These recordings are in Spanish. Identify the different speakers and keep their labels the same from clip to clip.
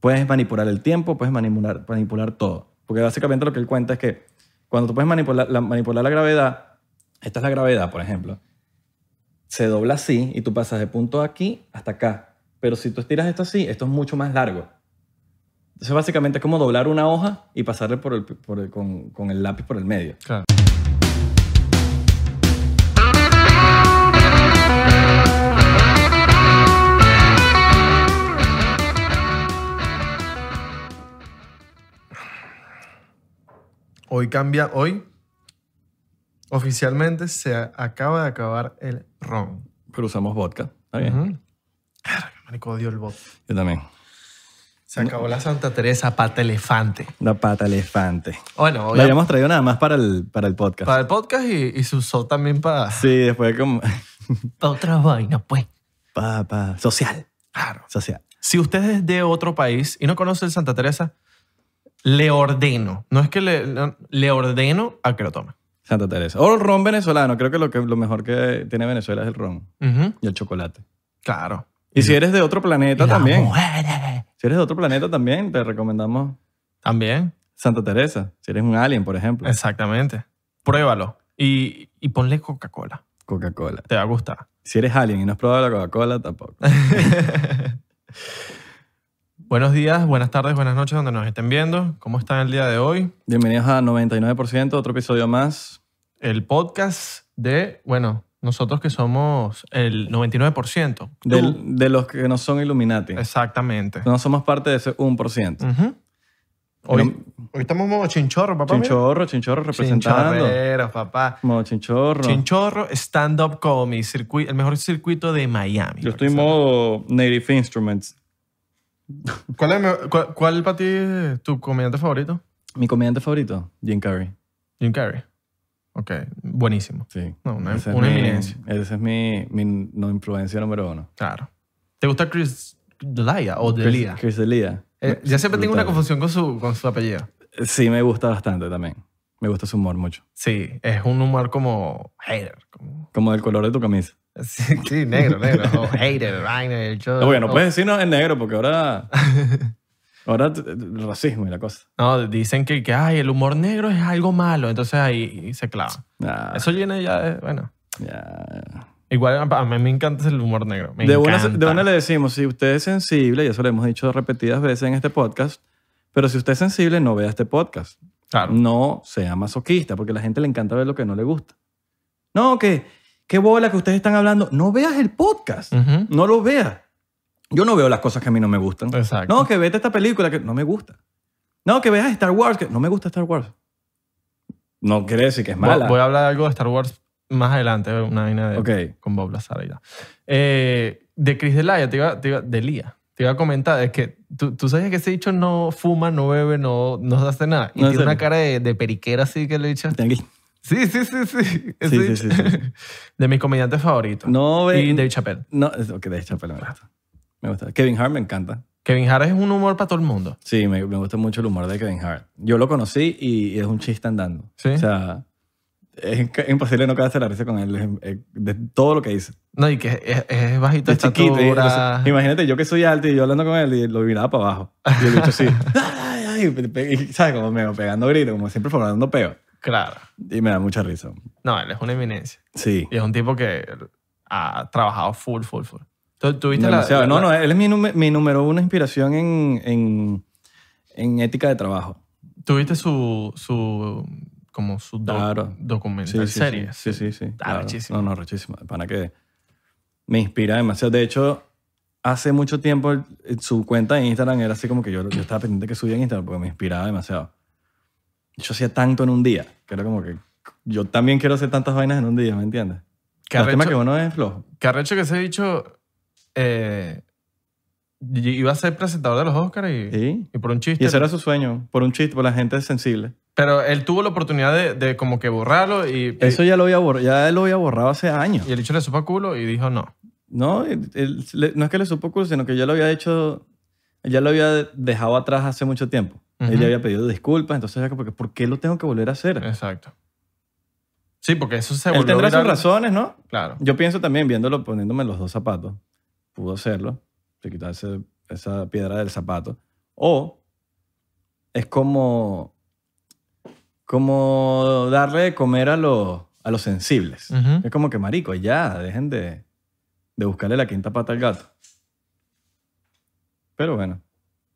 Speaker 1: Puedes manipular el tiempo, puedes manipular, manipular todo. Porque básicamente lo que él cuenta es que cuando tú puedes manipular la, manipular la gravedad, esta es la gravedad, por ejemplo, se dobla así y tú pasas de punto aquí hasta acá. Pero si tú estiras esto así, esto es mucho más largo. Entonces básicamente es como doblar una hoja y pasarle por el, por el- con, con el lápiz por el medio.
Speaker 2: Claro. Hoy cambia, hoy oficialmente se acaba de acabar el ron.
Speaker 1: Pero usamos vodka. Está bien.
Speaker 2: Verga, Marico, odio el bot.
Speaker 1: Yo también.
Speaker 2: Se acabó la Santa Teresa pata elefante.
Speaker 1: La pata elefante.
Speaker 2: Bueno, hoy
Speaker 1: La habíamos traído nada más para el, para el podcast.
Speaker 2: para el podcast y, y se usó también para,
Speaker 1: Sí, después como...
Speaker 2: para otras vainas, pues.
Speaker 1: pa, pa, social.
Speaker 2: Claro.
Speaker 1: Social.
Speaker 2: Si usted es de otro país y no conoce el Santa Teresa, le ordeno, no es que le, no, le ordeno a que lo tome.
Speaker 1: Santa Teresa. O el ron venezolano. Creo que lo, que lo mejor que tiene Venezuela es el ron y el chocolate.
Speaker 2: Claro.
Speaker 1: Y si eres de otro planeta también.
Speaker 2: mujeres.
Speaker 1: Si eres de otro planeta también, te recomendamos
Speaker 2: También,
Speaker 1: Santa Teresa. Si eres un alien, por ejemplo.
Speaker 2: exactamente. Pruébalo y, y ponle Coca-Cola.
Speaker 1: Coca-Cola.
Speaker 2: Te va a gustar.
Speaker 1: Si eres alien y no has probado la Coca-Cola, tampoco.
Speaker 2: Buenos días, buenas tardes, buenas noches, donde nos estén viendo. ¿Cómo están el día de hoy?
Speaker 1: Bienvenidos a 99%, otro episodio más.
Speaker 2: El podcast de, bueno, nosotros que somos el 99%. Tú.
Speaker 1: del- de los que no son Illuminati.
Speaker 2: Exactamente.
Speaker 1: No somos parte de ese 1%.
Speaker 2: Ujú. Hoy,
Speaker 1: No-
Speaker 2: hoy estamos modo chinchorro, papá. mira.
Speaker 1: Chinchorro, chinchorro representando.
Speaker 2: Chinchorreros, papá.
Speaker 1: Modo chinchorro.
Speaker 2: Chinchorro Stand-Up Comedy, circuit- el mejor circuito de Miami.
Speaker 1: Yo estoy en modo Native Instruments.
Speaker 2: ¿Cuál, es, cuál, cuál para ti es tu comediante favorito?
Speaker 1: Mi comediante favorito, Jim Carrey.
Speaker 2: Jim Carrey. Ok, buenísimo.
Speaker 1: Sí.
Speaker 2: No, una-
Speaker 1: Ese es
Speaker 2: una
Speaker 1: mi-
Speaker 2: eminencia.
Speaker 1: Esa es mi, mi no influencia número uno.
Speaker 2: Claro. ¿Te gusta Chris Delia o Delia?
Speaker 1: Chris D'Elia.
Speaker 2: Eh, ya siempre tengo una confusión con su, con su apellido.
Speaker 1: Sí, me gusta bastante también. Me gusta su humor mucho.
Speaker 2: Sí, es un humor como hater. Como,
Speaker 1: Como el color de tu camisa.
Speaker 2: Sí, sí, negro, negro. o hater, vaina, yo-
Speaker 1: no
Speaker 2: o-
Speaker 1: puedes decirnos en negro porque ahora... ahora racismo y la cosa.
Speaker 2: No, dicen que, que ay, el humor negro es algo malo, entonces ahí se clava.
Speaker 1: Nah,
Speaker 2: Eso viene ya, de- bueno. Igual a mí me encanta el humor negro. Me
Speaker 1: De una, de una le decimos, si usted es sensible, y eso lo hemos dicho repetidas veces en este podcast, pero si usted es sensible, no vea este podcast.
Speaker 2: Claro.
Speaker 1: No sea masoquista, porque a la gente le encanta ver lo que no le gusta. No, que qué bola que ustedes están hablando. No veas el podcast. No lo veas. Yo no veo las cosas que a mí no me gustan.
Speaker 2: Exacto.
Speaker 1: No, que vete esta película que no me gusta. No, que veas Star Wars que no me gusta Star Wars. No quiere decir que es mala.
Speaker 2: Voy a hablar de algo de Star Wars más adelante, una vaina de,
Speaker 1: Ok.
Speaker 2: con Bob Lazar y tal. Eh, de Chris Delia, te iba, te iba, Delia, te iba a comentar, es que tú, tú sabes que ese dicho no fuma, no bebe, no, no hace nada. Y
Speaker 1: No,
Speaker 2: tiene una cara de, de periquera así que le he dicho. Sí, sí, sí, sí. Ese
Speaker 1: Sí, sí, sí.
Speaker 2: De mis comediantes favoritos.
Speaker 1: No ve.
Speaker 2: y Dave Chappelle.
Speaker 1: No, es- ok, de Chappelle me gusta. Me gusta. Kevin Hart me encanta.
Speaker 2: Kevin Hart es un humor para todo el mundo.
Speaker 1: Sí, me, me gusta mucho el humor de Kevin Hart. Yo lo conocí y, es un chiste andando.
Speaker 2: ¿Sí?
Speaker 1: O sea, es inc- imposible no quedarse la risa con él es- es- de todo lo que dice.
Speaker 2: No, y que es, es bajito de
Speaker 1: Es chiquito. y- o sea, imagínate yo que soy alto y yo hablando con él y lo miraba para abajo. Y el bicho así. ay, ay, y y, ¿Sabes? Como me pegando gritos, como siempre formando peo.
Speaker 2: Claro.
Speaker 1: Y me da mucha risa.
Speaker 2: No, él es una eminencia.
Speaker 1: Sí.
Speaker 2: Y es un tipo que ha trabajado full, full, full. ¿Tú, tú viste la-
Speaker 1: no, no, él es mi, mi número uno inspiración en, en, en ética de trabajo.
Speaker 2: ¿Tuviste su, su, como su
Speaker 1: Claro.
Speaker 2: documental
Speaker 1: sí,
Speaker 2: serie?
Speaker 1: Sí, sí, sí.
Speaker 2: Ah, rechísimo.
Speaker 1: No, no, rechísimo. Para que me inspira demasiado. De hecho, hace mucho tiempo el- su cuenta de Instagram era así como que yo, yo estaba pendiente que subía en Instagram porque me inspiraba demasiado. Yo hacía tanto en un día, que era como que yo también quiero hacer tantas vainas en un día, ¿me entiendes?
Speaker 2: ¿Qué
Speaker 1: El tema que uno es flojo.
Speaker 2: qué arrecho que se ha dicho eh, iba a ser presentador de los Oscars y,
Speaker 1: ¿Sí?
Speaker 2: y por un chiste.
Speaker 1: Y ese era su sueño, por un chiste, por la gente sensible.
Speaker 2: Pero él tuvo la oportunidad de, de como que borrarlo y,
Speaker 1: Eso ya lo había borrado, ya lo había borrado hace años.
Speaker 2: y el hecho le supo a culo y dijo no.
Speaker 1: No, él- él- no es que le supo culo, sino que ya lo había hecho, ya lo había dejado atrás hace mucho tiempo. Él
Speaker 2: Ujú.
Speaker 1: ya había pedido disculpas, entonces era como que, ¿por qué lo tengo que volver a hacer?
Speaker 2: Exacto. Sí, porque eso se
Speaker 1: Él
Speaker 2: volvió
Speaker 1: tendrá sus razones, ¿no?
Speaker 2: Claro.
Speaker 1: Yo pienso también, viéndolo, poniéndome los dos zapatos, pudo hacerlo, de quitarse esa piedra del zapato. O es como, como darle de comer a los, a los sensibles. Es como que, marico, ya, dejen de, de buscarle la quinta pata al gato. Pero bueno,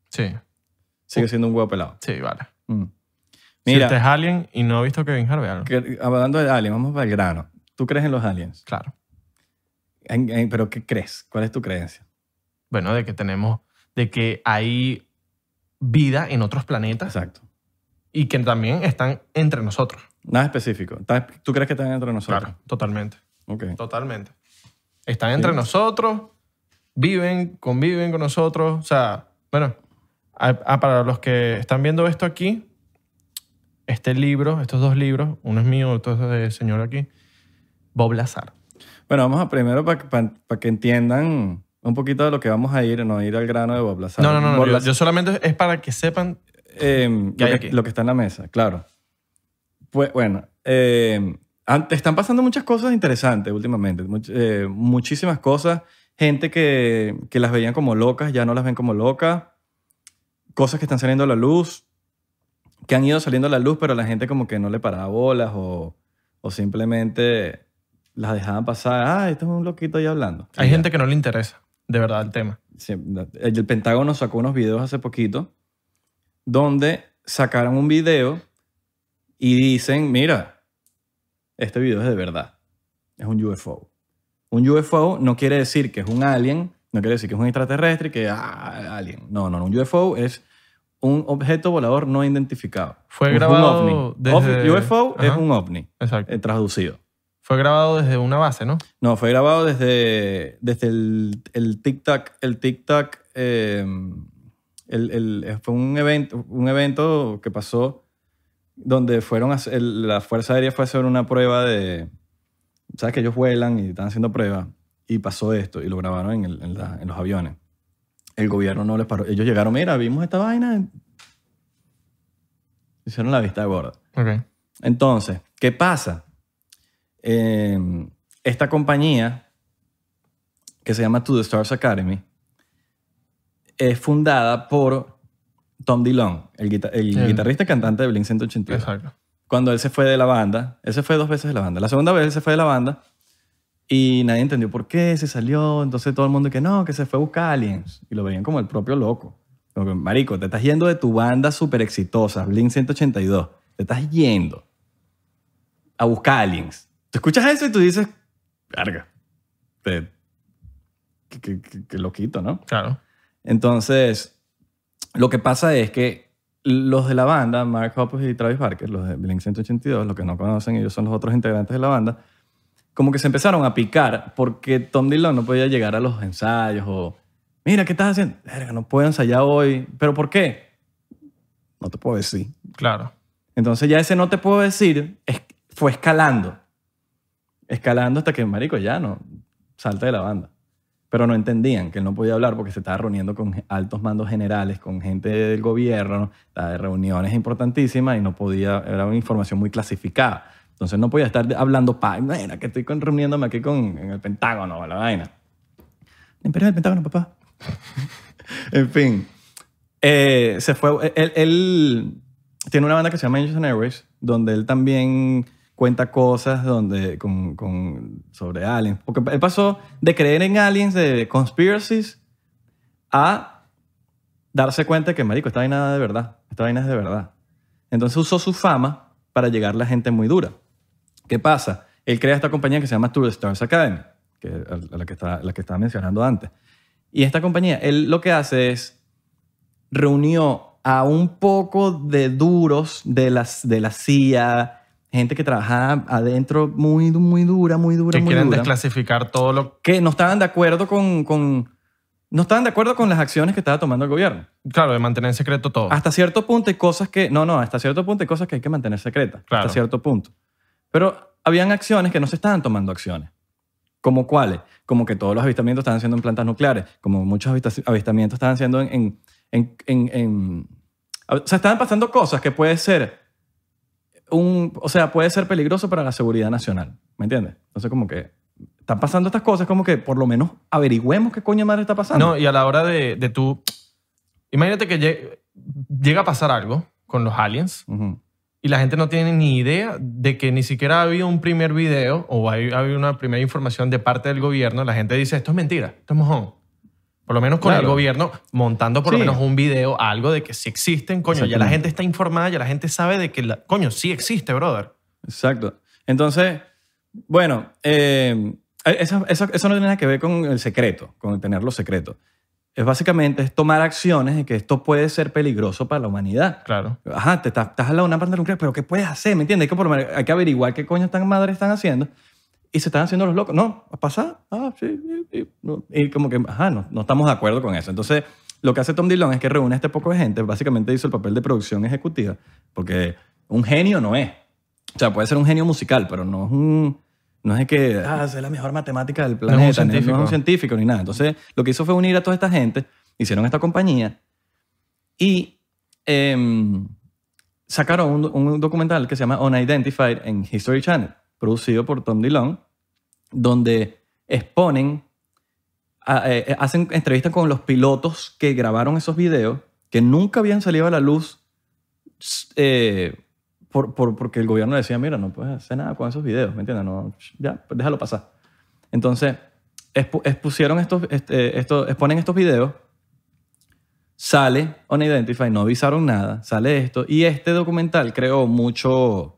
Speaker 2: Sí,
Speaker 1: sigue siendo un huevo pelado.
Speaker 2: sí, vale.
Speaker 1: Mm.
Speaker 2: si
Speaker 1: Mira,
Speaker 2: usted es alien y no ha visto Kevin Harvey,
Speaker 1: que- hablando de aliens, vamos para el grano. ¿Tú crees en los aliens?
Speaker 2: Claro.
Speaker 1: En- en- ¿Pero qué crees? ¿Cuál es tu creencia?
Speaker 2: Bueno, de que tenemos, de que hay vida en otros planetas
Speaker 1: Exacto.
Speaker 2: y que también están entre nosotros.
Speaker 1: Nada específico. ¿Estás- ¿Tú crees que están dentro de nosotros?
Speaker 2: Claro, totalmente.
Speaker 1: Ok.
Speaker 2: Totalmente. Están entre
Speaker 1: Sí.
Speaker 2: nosotros, viven, conviven con nosotros. O sea, bueno, ah, ah, para los que están viendo esto aquí, este libro, estos dos libros, uno es mío, otro es del señor aquí, Bob Lazar.
Speaker 1: Bueno, vamos a primero para que entiendan un poquito de lo que vamos a ir, no ir al grano de Bob Lazar.
Speaker 2: No, no, no, no, yo, yo solamente es para que sepan.
Speaker 1: eh,
Speaker 2: ¿Qué
Speaker 1: lo, que, lo que está en la mesa, claro. Pues bueno, eh, están pasando muchas cosas interesantes últimamente, much- eh, muchísimas cosas. Gente que, que las veían como locas, ya no las ven como locas. Cosas que están saliendo a la luz, que han ido saliendo a la luz, pero la gente como que no le paraba bolas o, o simplemente las dejaban pasar. Ah, esto es un loquito ahí hablando.
Speaker 2: Hay gente que no le interesa, de verdad, el tema.
Speaker 1: Sí, el el Pentágono sacó unos videos hace poquito donde sacaron un video y dicen, mira, este video es de verdad. Es un UFO. Un UFO no quiere decir que es un alien, no quiere decir que es un extraterrestre, que ah, alien. No, no, no. Un UFO es un objeto volador no identificado.
Speaker 2: Fue
Speaker 1: Es
Speaker 2: grabado
Speaker 1: un ovni.
Speaker 2: desde-
Speaker 1: UFO es un ovni,
Speaker 2: Exacto.
Speaker 1: eh, traducido.
Speaker 2: Fue grabado desde una base, ¿no?
Speaker 1: No, fue grabado desde, desde el, el TikTok. El eh, el, el- fue un evento, un evento que pasó donde fueron a la Fuerza Aérea fue a hacer una prueba de... ¿Sabes que ellos vuelan y están haciendo pruebas? Y pasó esto y lo grabaron en, el- en la- en los aviones. El gobierno no les paró. Ellos llegaron, mira, vimos esta vaina. Hicieron la vista gorda.
Speaker 2: Ok.
Speaker 1: Entonces, ¿qué pasa? Eh, esta compañía, que se llama To The Stars Academy, es fundada por Tom Dillon, el, guita- el
Speaker 2: El-
Speaker 1: guitarrista y cantante de Blink 182.
Speaker 2: Exacto.
Speaker 1: Cuando él se fue de la banda, él se fue dos veces de la banda. La segunda vez él se fue de la banda y nadie entendió por qué se salió. Entonces todo el mundo que no, que se fue a buscar aliens. Y lo veían como el propio loco. Como que, marico, te estás yendo de tu banda súper exitosa, Blink 182. Te estás yendo a buscar aliens. Tú escuchas eso y tú dices, carga. Te, qué- qué loquito, ¿no?
Speaker 2: Claro.
Speaker 1: Entonces, lo que pasa es que los de la banda, Mark Hoppus y Travis Barker, los de Blink 182, los que no conocen, ellos son los otros integrantes de la banda, como que se empezaron a picar porque Tom Dillon no podía llegar a los ensayos o, mira, ¿qué estás haciendo? Verga, no puedo ensayar hoy. ¿Pero por qué? No te puedo decir.
Speaker 2: Claro.
Speaker 1: Entonces ya ese no te puedo decir es- fue escalando. Escalando hasta que, marico, ya no, salta de la banda. Pero no entendían que él no podía hablar porque se estaba reuniendo con altos mandos generales, con gente del gobierno, estaba de reuniones importantísimas y no podía, era una información muy clasificada. Entonces no podía estar hablando, mira, que estoy con- reuniéndome aquí con, en el Pentágono, la vaina. El imperio del Pentágono, papá. en fin. Eh, se fue, él, él tiene una banda que se llama Angels and Airways, donde él también cuenta cosas donde, con, con- sobre aliens. Porque él pasó de creer en aliens, de conspiracies, a darse cuenta que, marico, esta vaina es de verdad. Esta vaina es de verdad. Entonces usó su fama para llegarle a gente muy dura. ¿Qué pasa? Él crea esta compañía que se llama Tour Stars Academy, que a la que, está, la que estaba mencionando antes. Y esta compañía, él lo que hace es reunió a un poco de duros de, las, de la CIA, gente que trabajaba adentro muy, muy dura, muy dura,
Speaker 2: Que
Speaker 1: muy
Speaker 2: quieren
Speaker 1: dura,
Speaker 2: desclasificar todo lo...
Speaker 1: que no estaban de acuerdo con, con- no estaban de acuerdo con las acciones que estaba tomando el gobierno.
Speaker 2: Claro, de mantener en secreto todo.
Speaker 1: Hasta cierto punto hay cosas que, no, no, hasta cierto punto hay cosas que hay que mantener secretas.
Speaker 2: Claro.
Speaker 1: Hasta cierto punto. Pero habían acciones que no se estaban tomando acciones. ¿Como cuáles? Como que todos los avistamientos estaban siendo en plantas nucleares, como muchos avista- avistamientos estaban siendo en, en, en, en- O sea, estaban pasando cosas que puede ser un... O sea, puede ser peligroso para la seguridad nacional. ¿Me entiendes? Entonces, como que están pasando estas cosas, como que por lo menos averigüemos qué coño madre está pasando.
Speaker 2: No, y a la hora de, de tú imagínate que lle- llega a pasar algo con los aliens
Speaker 1: Ujú.
Speaker 2: Y la gente no tiene ni idea de que ni siquiera ha habido un primer video o hay- ha habido una primera información de parte del gobierno. La gente dice, esto es mentira, esto es mojón. Por lo menos con el gobierno montando por lo menos un video, algo de que sí existen. Coño, ya la gente está informada, ya la gente sabe de que, la- coño, sí existe, brother.
Speaker 1: Exacto. Entonces, bueno, eh, eso, eso- eso no tiene nada que ver con el secreto, con tenerlo secreto. Es básicamente es tomar acciones de que esto puede ser peligroso para la humanidad.
Speaker 2: Claro.
Speaker 1: Ajá, te estás, estás al lado de una planta nuclear, pero ¿qué puedes hacer? ¿Me entiendes? Hay que, por menos- hay que averiguar qué coño están madres están haciendo. Y se están haciendo los locos. No, a pasar. Ah, sí. Y, y- no. Y como que, ajá, no, no estamos de acuerdo con eso. Entonces, lo que hace Tom Dillon es que reúne a este poco de gente. Básicamente hizo el papel de producción ejecutiva. Porque un genio no es. O sea, puede ser un genio musical, pero no es un... No es que, ah, es la mejor matemática del
Speaker 2: es un
Speaker 1: planeta. No es un
Speaker 2: científico.
Speaker 1: ni nada. Entonces, lo que hizo fue unir a toda esta gente, hicieron esta compañía y em, sacaron un, un documental que se llama Unidentified en History Channel, producido por Tom Dillon, donde exponen, a- eh, eh, hacen entrevistas con los pilotos que grabaron esos videos, que nunca habían salido a la luz eh, por, por- porque el gobierno decía, mira, no puedes hacer nada con esos videos, ¿me entiendes? No, ya, pues déjalo pasar. Entonces, expu- expusieron estos, este, esto- exponen estos videos, sale Unidentified, no avisaron nada, sale esto, y este documental creó mucho,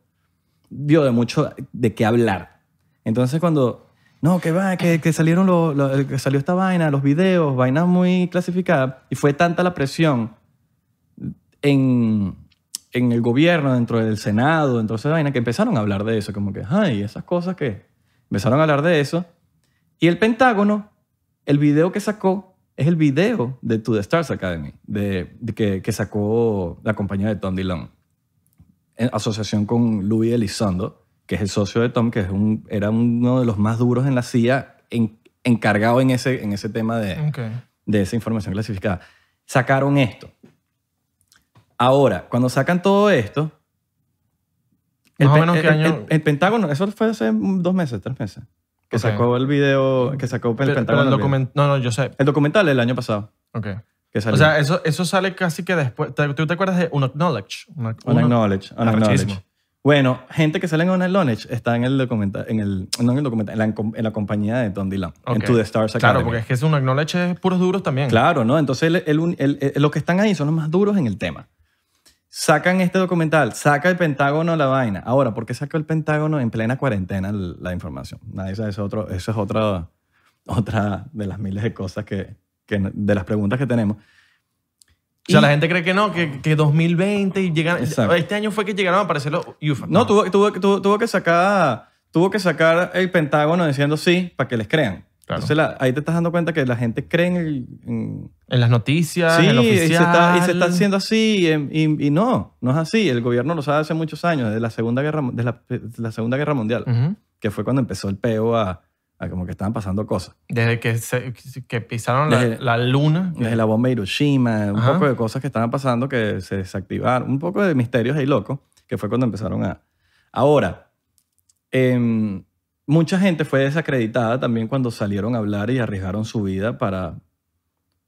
Speaker 1: dio de mucho de qué hablar. Entonces cuando, no, que va, que, que salieron los- que salió esta vaina, los videos, vainas muy clasificadas, y fue tanta la presión en, en el gobierno, dentro del Senado, dentro de esa vaina, que empezaron a hablar de eso, como que, ay, esas cosas que empezaron a hablar de eso. Y el Pentágono, el video que sacó es el video de To The Stars Academy, de, de que, que sacó la compañía de Tom Dillon, en asociación con Louis Elizondo, que es el socio de Tom, que es un, era uno de los más duros en la CIA, en- encargado en ese, en ese tema de,
Speaker 2: Ok.
Speaker 1: de esa información clasificada. Sacaron esto. Ahora, cuando sacan todo esto,
Speaker 2: Más o
Speaker 1: Pe-
Speaker 2: menos qué
Speaker 1: el-
Speaker 2: año-
Speaker 1: el- el Pentágono, eso fue hace dos meses, tres meses, que
Speaker 2: Ok.
Speaker 1: sacó el video, que sacó el
Speaker 2: Pero, pero
Speaker 1: Pentágono.
Speaker 2: el
Speaker 1: el
Speaker 2: No, no, yo sé.
Speaker 1: El documental el año pasado,
Speaker 2: Ok.
Speaker 1: que salió.
Speaker 2: O sea, eso, eso sale casi que después. ¿Te- ¿Tú te acuerdas de Unacknowledge? Una-
Speaker 1: On
Speaker 2: uno-
Speaker 1: Acknowledge, on
Speaker 2: Arrechismo.
Speaker 1: Acknowledge. Bueno, gente que sale en On Acknowledge está en el documental, en el, no en el documental, en la, en la compañía de Tom Dillon, en
Speaker 2: Ok.
Speaker 1: To The Stars Academy.
Speaker 2: Claro, porque es que es un Acknowledge es puros duros también.
Speaker 1: Claro, ¿no? Entonces, el- el- el- el- los que están ahí son los más duros en el tema. Sacan este documental, saca el Pentágono la vaina. Ahora, ¿por qué sacó el Pentágono en plena cuarentena la información? Sabe, eso, es otro, eso es otra, otra de las miles de cosas que, que no- de las preguntas que tenemos.
Speaker 2: O sea,
Speaker 1: Y-
Speaker 2: la gente cree que no, que, que 2020 y llegan.
Speaker 1: Exacto.
Speaker 2: Este año fue que llegaron a aparecer los UFO.
Speaker 1: No, tuvo, tuvo, tuvo, tuvo que sacar, tuvo que sacar el Pentágono diciendo sí para que les crean.
Speaker 2: Claro.
Speaker 1: Entonces, la- ahí te estás dando cuenta que la gente cree en el, en-
Speaker 2: En las noticias,
Speaker 1: Sí,
Speaker 2: en lo
Speaker 1: y
Speaker 2: oficial.
Speaker 1: se, está, y se está haciendo así y, y- y no, no es así. El gobierno lo sabe hace muchos años, desde la Segunda Guerra, desde la, desde la segunda guerra Mundial,
Speaker 2: Ujú.
Speaker 1: que fue cuando empezó el peo a, a como que estaban pasando cosas.
Speaker 2: Desde que, se- que pisaron la,
Speaker 1: Desde-
Speaker 2: la luna.
Speaker 1: Desde la bomba de Hiroshima, un
Speaker 2: Ajá.
Speaker 1: poco de cosas que estaban pasando que se desactivaron, un poco de misterios ahí locos, que fue cuando empezaron a... Ahora, em, mucha gente fue desacreditada también cuando salieron a hablar y arriesgaron su vida para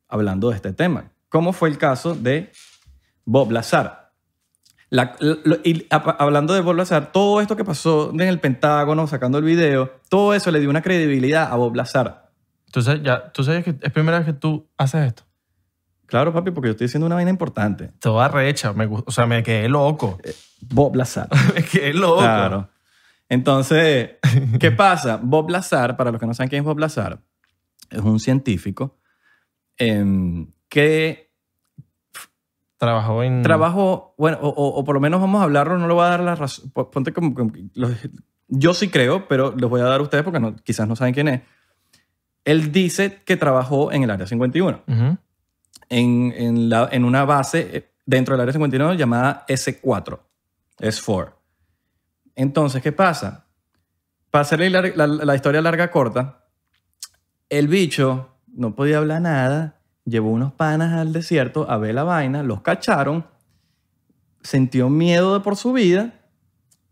Speaker 1: hablando de este tema. Como fue el caso de Bob Lazar. La- lo- y a- hablando de Bob Lazar, todo esto que pasó en el Pentágono, sacando el video, todo eso le dio una credibilidad a Bob Lazar.
Speaker 2: Entonces, ya, tú sabes que es primera vez que tú haces esto.
Speaker 1: Claro, papi, porque yo estoy diciendo una vaina importante.
Speaker 2: Toda recha. Me, o sea, me quedé loco.
Speaker 1: Bob Lazar.
Speaker 2: me quedé loco.
Speaker 1: Claro. Entonces, ¿qué pasa? Bob Lazar, para los que no saben quién es Bob Lazar, es un científico em, que
Speaker 2: Trabajó en.
Speaker 1: trabajó, bueno, o, o- o por lo menos vamos a hablarlo, no le voy a dar la razón. po- Ponte como, como- los- yo sí creo, pero les voy a dar a ustedes porque no- quizás no saben quién es. Él dice que trabajó en el Área 51,
Speaker 2: Ujú.
Speaker 1: en, en, la- en una base eh, dentro del Área 51 llamada S4, S4. Entonces, ¿qué pasa? Para hacerle la, la- la historia larga corta, el bicho no podía hablar nada, llevó unos panas al desierto a ver la vaina, los cacharon, sintió miedo de por su vida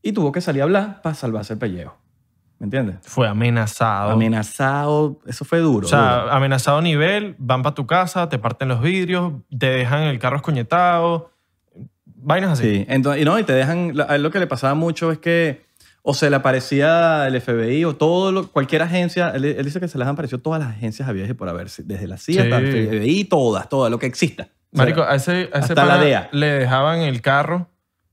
Speaker 1: y tuvo que salir a hablar para salvarse el pellejo. ¿Me entiendes?
Speaker 2: Fue amenazado.
Speaker 1: Amenazado, eso fue duro.
Speaker 2: o sea,
Speaker 1: duro.
Speaker 2: amenazado nivel, van para tu casa, te parten los vidrios, te dejan el carro escoñetado, vainas así.
Speaker 1: Sí, entonces, y no, y te dejan, a él lo que le pasaba mucho es que o se le aparecía el FBI o todo lo- cualquier agencia, él, él dice que se les han aparecido todas las agencias habidas y por haber, desde la CIA hasta el
Speaker 2: Sí.
Speaker 1: FBI, todas, todas, lo que exista. O sea,
Speaker 2: Marico, a ese, a ese
Speaker 1: hasta la DEA.
Speaker 2: le dejaban el carro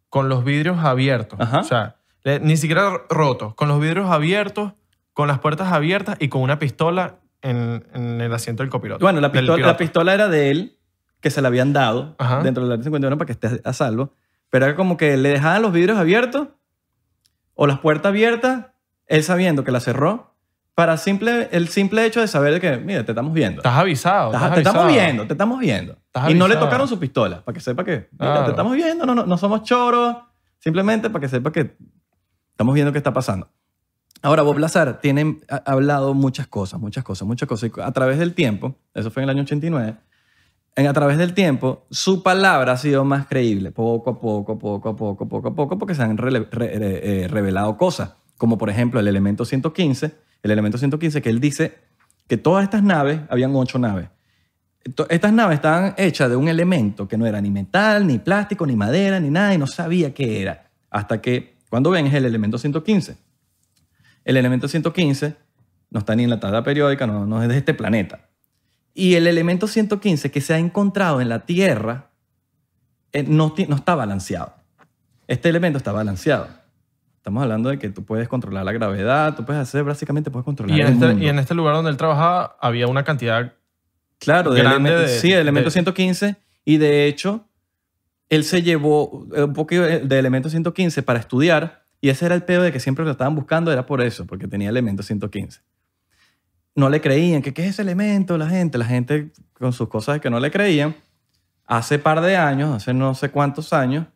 Speaker 2: con los vidrios abiertos.
Speaker 1: Ajá.
Speaker 2: O sea, le- ni siquiera rotos, con los vidrios abiertos, con las puertas abiertas y con una pistola en, en el asiento del copiloto.
Speaker 1: bueno, la pistola, la pistola era de él, que se la habían dado
Speaker 2: Ajá.
Speaker 1: dentro del área 51 para que esté a salvo, pero era como que le dejaban los vidrios abiertos o las puertas abiertas, él sabiendo que la cerró, para simple, el simple hecho de saber de que, mira, te estamos viendo.
Speaker 2: Estás avisado.
Speaker 1: Estás-
Speaker 2: estás
Speaker 1: te estamos viendo, te estamos viendo.
Speaker 2: Estás
Speaker 1: y no le tocaron su pistola, para que sepa que, mira,
Speaker 2: Claro.
Speaker 1: te estamos viendo, no, no, no somos choros, simplemente para que sepa que estamos viendo qué está pasando. Ahora, Bob Lazar tiene ha hablado muchas cosas, muchas cosas, muchas cosas. Y a través del tiempo, eso fue en el año 89, en, a través del tiempo, su palabra ha sido más creíble, poco a poco, poco a poco, poco a poco, porque se han eh, revelado cosas, como por ejemplo el elemento 115, el elemento 115 que él dice que todas estas naves, habían ocho naves, estas naves estaban hechas de un elemento que no era ni metal, ni plástico, ni madera, ni nada, y no sabía qué era. Hasta que, cuando ven, es el elemento 115. El elemento 115 no está ni en la tabla periódica, no, no es de este planeta. Y el elemento 115 que se ha encontrado en la Tierra eh, no, no está balanceado. Este elemento está balanceado. Estamos hablando de que tú puedes controlar la gravedad, tú puedes hacer, básicamente puedes controlar
Speaker 2: Y en,
Speaker 1: el
Speaker 2: este,
Speaker 1: mundo.
Speaker 2: y en este lugar donde él trabajaba había una cantidad
Speaker 1: Claro, de
Speaker 2: grande de-
Speaker 1: sí, el elemento
Speaker 2: de-
Speaker 1: 115. Y de hecho, él se llevó eh, un poquito de elemento 115 para estudiar. Y ese era el pedo de que siempre lo estaban buscando, era por eso, porque tenía elemento 115. No le creían, que qué es ese elemento, la gente. La gente con sus cosas que no le creían. Hace par de años, hace no sé cuántos años,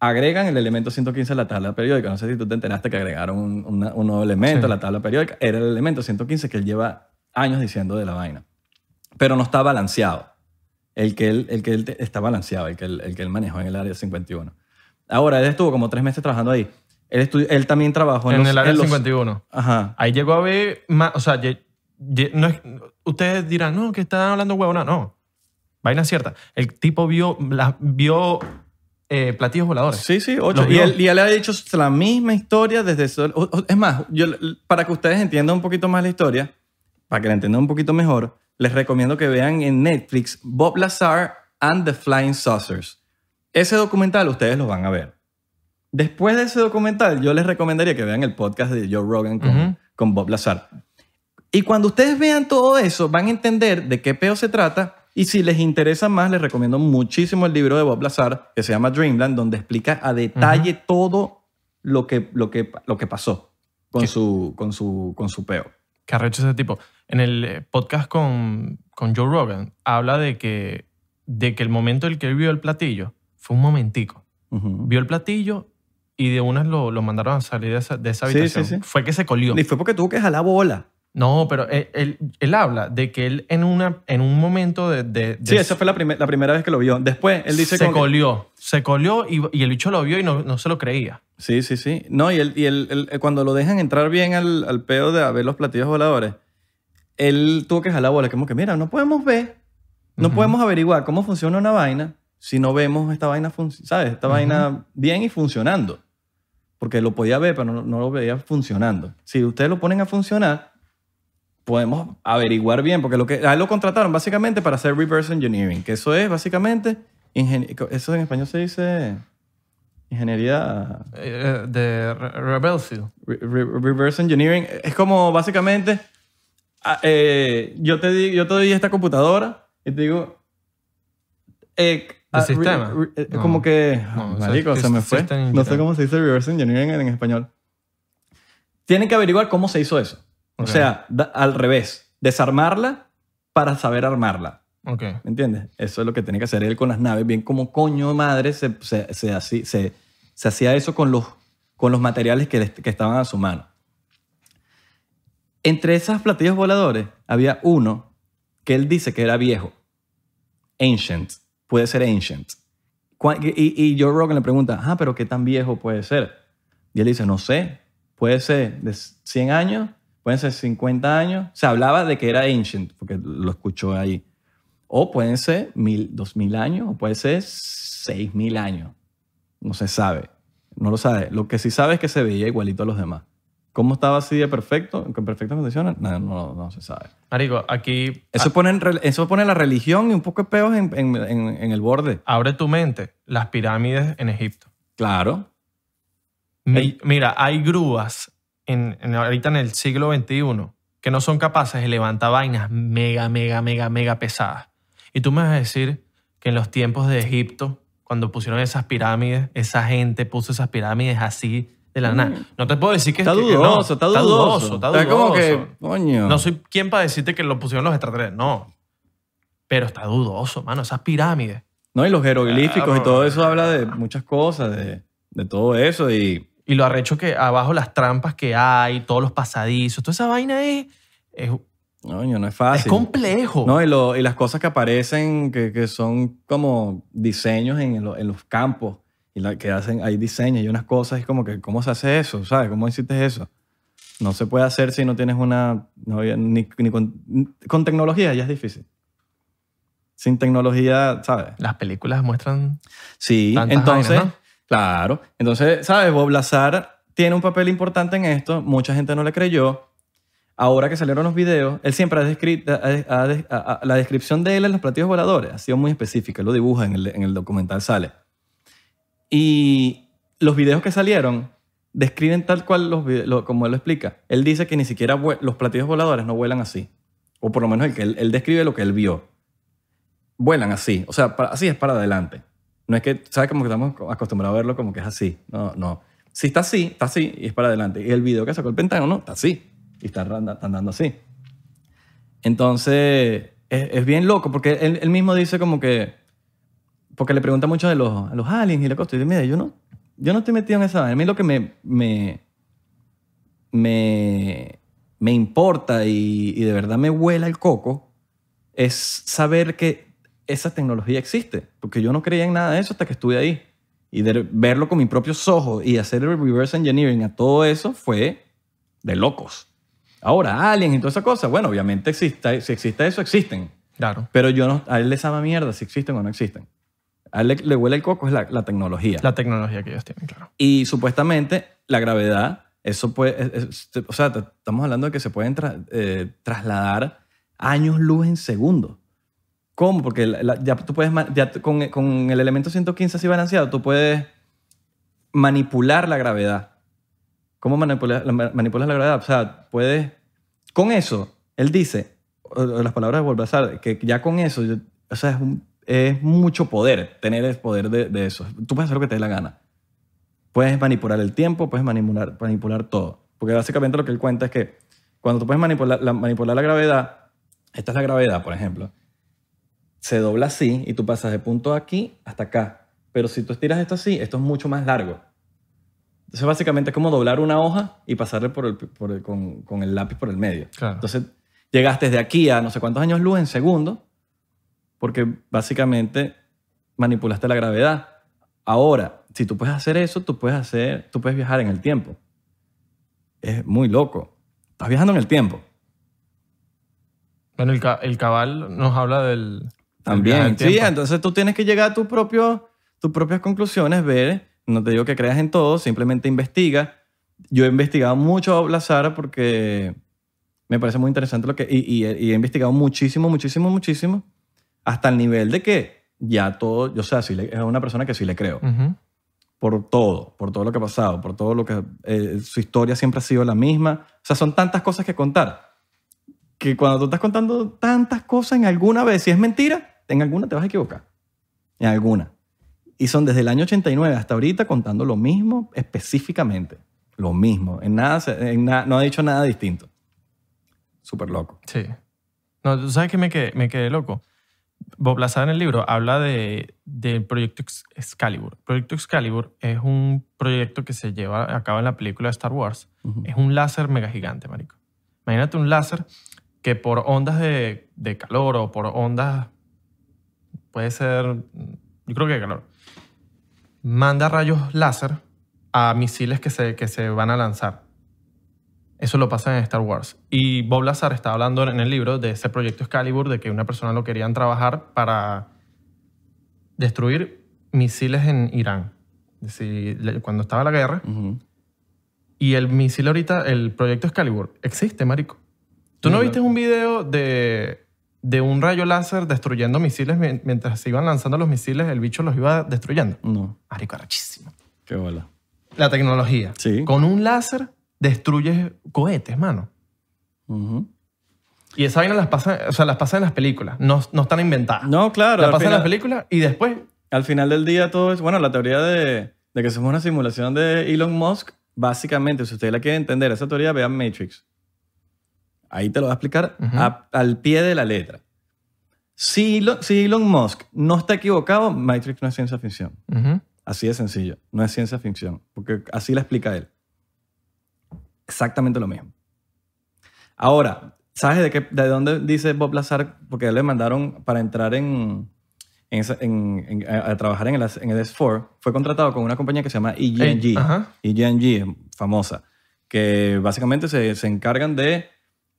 Speaker 1: agregan el elemento 115 a la tabla periódica. No sé si tú te enteraste que agregaron un, una- un nuevo elemento
Speaker 2: Sí.
Speaker 1: a la tabla periódica. Era el elemento 115 que él lleva años diciendo de la vaina pero no está balanceado. El que él, el que él está balanceado, el que él, el que él manejó en el área 51. Ahora, él estuvo como tres meses trabajando ahí. Él, él también trabajó en,
Speaker 2: en
Speaker 1: los-
Speaker 2: el área
Speaker 1: en los-
Speaker 2: 51.
Speaker 1: Ajá.
Speaker 2: Ahí llegó a ver más, o sea, no es- ustedes dirán, no, que están hablando huevona. No, vaina cierta. El tipo vio, la- vio eh, platillos voladores.
Speaker 1: Sí, sí, ocho. Y él, y él ha dicho la misma historia desde... Es más, yo, para que ustedes entiendan un poquito más la historia, para que la entiendan un poquito mejor, les recomiendo que vean en Netflix Bob Lazar and the Flying Saucers. Ese documental ustedes lo van a ver. Después de ese documental, yo les recomendaría que vean el podcast de Joe Rogan con Bob Lazar. Y cuando ustedes vean todo eso, van a entender de qué peo se trata. Y si les interesa más, les recomiendo muchísimo el libro de Bob Lazar, que se llama Dreamland, donde explica a detalle todo lo que, lo, que, lo que pasó con
Speaker 2: ¿Qué?
Speaker 1: su, con, su, con su peo.
Speaker 2: que arrecho ese tipo. En el eh, podcast con, con Joe Rogan, habla de que, de que el momento en el que él vio el platillo fue un momentico.
Speaker 1: Ujú.
Speaker 2: Vio el platillo y de unas lo, lo mandaron a salir de esa, de esa
Speaker 1: Sí,
Speaker 2: habitación.
Speaker 1: sí, sí.
Speaker 2: Fue que se colió.
Speaker 1: Y fue porque tuvo que jalar bola.
Speaker 2: No, pero él, él- él habla de que él en, una, en un momento de... de- de-
Speaker 1: Sí, esa fue la, primer- la primera vez que lo vio. Después, él dice
Speaker 2: se
Speaker 1: como que-
Speaker 2: colió. Se colió y, y el bicho lo vio y no, no se lo creía.
Speaker 1: Sí, sí, sí. No, y, él, y él- él- cuando lo dejan entrar bien al, al pedo de a ver los platillos voladores, él tuvo que jalar bola. Como que, mira, no podemos ver, no
Speaker 2: Ujú.
Speaker 1: podemos averiguar cómo funciona una vaina si no vemos esta vaina, ¿sabes? Esta vaina bien y funcionando. Porque lo podía ver, pero no, no lo veía funcionando. Si ustedes lo ponen a funcionar, podemos averiguar bien, porque lo que, a él lo contrataron básicamente para hacer reverse engineering, que eso es básicamente, eso en español se dice ingeniería...
Speaker 2: Eh, de. Re-
Speaker 1: re- reverse engineering es como básicamente ah, eh, yo te di- yo te doy esta computadora y te digo eh, ah,
Speaker 2: sistema?
Speaker 1: re- eh,
Speaker 2: No.
Speaker 1: como que
Speaker 2: No,
Speaker 1: marico, se me fue no sé cómo se dice reverse engineering en, en español tienen que averiguar cómo se hizo eso o
Speaker 2: Ok.
Speaker 1: sea da- al revés desarmarla para saber armarla
Speaker 2: Ok.
Speaker 1: ¿Me entiendes? Eso es lo que tiene que hacer él con las naves. Bien como coño madre se, se, se, así- se- se hacía eso con los, con los materiales que, le- que estaban a su mano. Entre esos platillos voladores había uno que él dice que era viejo. Ancient. Puede ser ancient. Y, y Joe Rogan le pregunta, ah, pero ¿qué tan viejo puede ser? Y él dice, no sé. puede ser de 100 años, pueden ser 50 años. Se hablaba de que era ancient, porque lo escuchó ahí. O pueden ser mil, 2000 años, o puede ser 6000 años. No se sabe. No lo sabe. Lo que sí sabe es que se veía igualito a los demás. ¿Cómo estaba así de perfecto, con perfectas condiciones? No, no, no se sabe.
Speaker 2: Marico, aquí
Speaker 1: Eso, pone, en eso pone la religión y un poco de peos en, en- en- en el borde.
Speaker 2: abre tu mente. Las pirámides en Egipto.
Speaker 1: Claro.
Speaker 2: Mi-. Mira, hay grúas en, en- ahorita en el siglo XXI que no son capaces de levantar vainas mega, mega, mega, mega pesadas. Y tú me vas a decir que en los tiempos de Egipto, cuando pusieron esas pirámides, esa gente puso esas pirámides así de la nada. No te puedo decir que
Speaker 1: Está
Speaker 2: que- que no.
Speaker 1: dudoso, está dudoso.
Speaker 2: Está
Speaker 1: Está como que,
Speaker 2: dudoso.
Speaker 1: coño.
Speaker 2: No soy quien para decirte que lo pusieron los extraterrestres, no. Pero está dudoso, mano, esas pirámides.
Speaker 1: No, y los jeroglíficos
Speaker 2: Claro.
Speaker 1: y todo eso habla de muchas cosas, de, de todo eso. Y
Speaker 2: Y lo arrecho que abajo las trampas que hay, todos los pasadizos, toda esa vaina es, es,
Speaker 1: coño, no es
Speaker 2: es
Speaker 1: fácil.
Speaker 2: complejo.
Speaker 1: No, y, lo- y las cosas que aparecen que, que son como diseños en, lo- en los campos y la, que hacen, hay diseños y unas cosas y como que, ¿cómo se hace eso? ¿Sabes? ¿Cómo hiciste eso? No se puede hacer si no tienes una, no ni, ni con, con tecnología ya es difícil. Sin tecnología, ¿sabes?
Speaker 2: Las películas muestran...
Speaker 1: Sí, entonces,
Speaker 2: vainas, ¿no?
Speaker 1: Claro. Entonces, ¿sabes? Bob Lazar tiene un papel importante en esto. Mucha gente no le creyó. Ahora que salieron los videos, él siempre ha descrito, la descripción de él en los platillos voladores ha sido muy específica. Él lo dibuja en el, en el documental, sale. Y los videos que salieron describen tal cual los como él lo explica. Él dice que ni siquiera los platillos voladores no vuelan así. O por lo menos que él, él describe lo que él vio. Vuelan así. O sea, así es para adelante. No es que, ¿sabes? Como que estamos acostumbrados a verlo como que es así. No, no. Si está así, está así y es para adelante. Y el video que sacó el Pentágono está así. Y está andando así. Entonces, es, es bien loco porque él, mismo dice como que... Porque le pregunta mucho de los, a los aliens y la cosa. Y dice, mira, yo no, yo no estoy metido en esa. A mí lo que me, me, me, me importa y, y de verdad me huela el coco es saber que esa tecnología existe. Porque yo no creía en nada de eso hasta que estuve ahí. Y de verlo con mis propios ojos y hacer el reverse engineering a todo eso fue de locos. Ahora, aliens y toda esa cosa, bueno, obviamente existe, si existe eso, existen.
Speaker 2: Claro.
Speaker 1: Pero yo no, a él le sabe mierda si existen o no existen. A él le, le huele el coco es la, la tecnología.
Speaker 2: La tecnología que ellos tienen, claro.
Speaker 1: Y supuestamente la gravedad, eso puede, es- es- o sea, estamos hablando de que se pueden tra- eh, trasladar años luz en segundos. ¿Cómo? Porque la- la- ya tú puedes, ya con, con el elemento 115 así balanceado, tú puedes manipular la gravedad. ¿Cómo manipular, la- manipulas la gravedad? O sea, puedes, con eso, él dice, las palabras de Volvazar, que ya con eso, yo- o sea, es, un- es mucho poder, tener el poder de, de eso. Tú puedes hacer lo que te dé la gana. Puedes manipular el tiempo, puedes manipular, manipular todo. Porque básicamente lo que él cuenta es que cuando tú puedes manipular la, manipular la gravedad, esta es la gravedad, por ejemplo, se dobla así y tú pasas de punto aquí hasta acá. Pero si tú estiras esto así, esto es mucho más largo. Entonces básicamente es como doblar una hoja y pasarle por el, por el- con, con el lápiz por el medio.
Speaker 2: Claro.
Speaker 1: Entonces llegaste desde aquí a no sé cuántos años luz en segundo, porque básicamente manipulaste la gravedad. Ahora, si tú puedes hacer eso, tú puedes hacer, tú puedes viajar en el tiempo. Es muy loco. Estás viajando en el tiempo.
Speaker 2: Bueno, el, el cabal nos habla del...
Speaker 1: También. Sí, entonces tú tienes que llegar a tus propios, tus propias conclusiones, ver. No te digo que creas en todo, simplemente investiga. Yo he investigado mucho a Blazar porque me parece muy interesante lo que... Y, y he- y he investigado muchísimo, muchísimo, muchísimo, hasta el nivel de que ya todo... Yo sé, sí le- es una persona que sí le creo. Por todo, por todo lo que ha pasado, por todo lo que... eh, su historia siempre ha sido la misma. O sea, son tantas cosas que contar que cuando tú estás contando tantas cosas en alguna vez, si es mentira, en alguna te vas a equivocar. En alguna. Y son desde el año 89 hasta ahorita contando lo mismo específicamente. Lo mismo. En nada, en na- no ha dicho nada distinto. Súper loco.
Speaker 2: Sí. No, ¿tú sabes que me quedé, me quedé loco? Bob Lazar en el libro habla de, del proyecto Ex- Excalibur. Proyecto Excalibur es un proyecto que se lleva a cabo en la película de Star Wars.
Speaker 1: Ujú.
Speaker 2: Es un láser mega gigante, marico. Imagínate un láser que por ondas de, de calor o por ondas, puede ser, yo creo que calor, manda rayos láser a misiles que se, que se van a lanzar. Eso lo pasa en Star Wars. Y Bob Lazar está hablando en el libro de ese proyecto Excalibur, de que una persona lo querían trabajar para destruir misiles en Irán. Cuando estaba la guerra. Y el misil ahorita, el proyecto Excalibur, existe, marico. ¿Tú no
Speaker 1: Sí,
Speaker 2: viste un video de, de un rayo láser destruyendo misiles mien- mientras se iban lanzando los misiles, el bicho los iba destruyendo?
Speaker 1: No,
Speaker 2: Marico, arrechísimo.
Speaker 1: qué bola.
Speaker 2: La tecnología.
Speaker 1: Sí.
Speaker 2: Con un láser destruyes cohetes, mano.
Speaker 1: Ujú.
Speaker 2: Y esa vaina las pasa, o sea, las pasa en las películas. No, no están inventadas.
Speaker 1: No, claro.
Speaker 2: las
Speaker 1: al
Speaker 2: pasa en
Speaker 1: final-
Speaker 2: las películas y después
Speaker 1: Al final del día todo es, bueno, la teoría de, de que somos una simulación de Elon Musk, básicamente, si usted la quiere entender, esa teoría, vean Matrix. Ahí te lo voy a explicar a- al pie de la letra. Si Elon, si Elon Musk no está equivocado, Matrix no es ciencia ficción. Así de sencillo. No es ciencia ficción. Porque así la explica él. Exactamente lo mismo. Ahora, ¿sabes de, qué, de dónde dice Bob Lazar? Porque le mandaron para entrar en, en a, a trabajar en el, en el S4. Fue contratado con una compañía que se llama EGNG.
Speaker 2: Ey, ajá.
Speaker 1: EGNG, famosa. Que básicamente se, se encargan de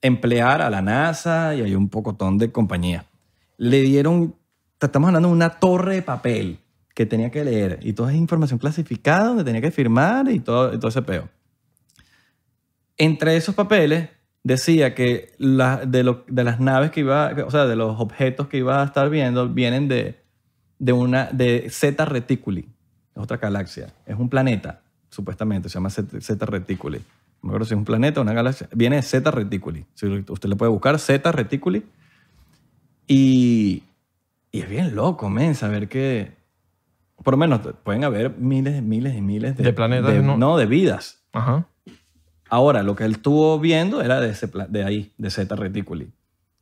Speaker 1: emplear a la NASA y hay un pocotón de compañías. Le dieron, estamos hablando de una torre de papel que tenía que leer y toda esa información clasificada donde tenía que firmar y todo, y todo ese peo. Entre esos papeles decía que la- de, lo- de las naves que iba, o sea, de los objetos que iba a estar viendo vienen de, de una de Zeta Reticuli, es otra galaxia, es un planeta, supuestamente, se llama Zeta Reticuli. No me acuerdo si es un planeta una galaxia, viene de Zeta Reticuli. Usted le puede buscar Zeta Reticuli y, y es bien loco, men, saber que por lo menos pueden haber miles, miles y miles de,
Speaker 2: De planetas,
Speaker 1: de-
Speaker 2: ¿no?
Speaker 1: no, de vidas.
Speaker 2: Ajá.
Speaker 1: Ahora, lo que él estuvo viendo era de, ese de ahí, de Zeta Reticuli.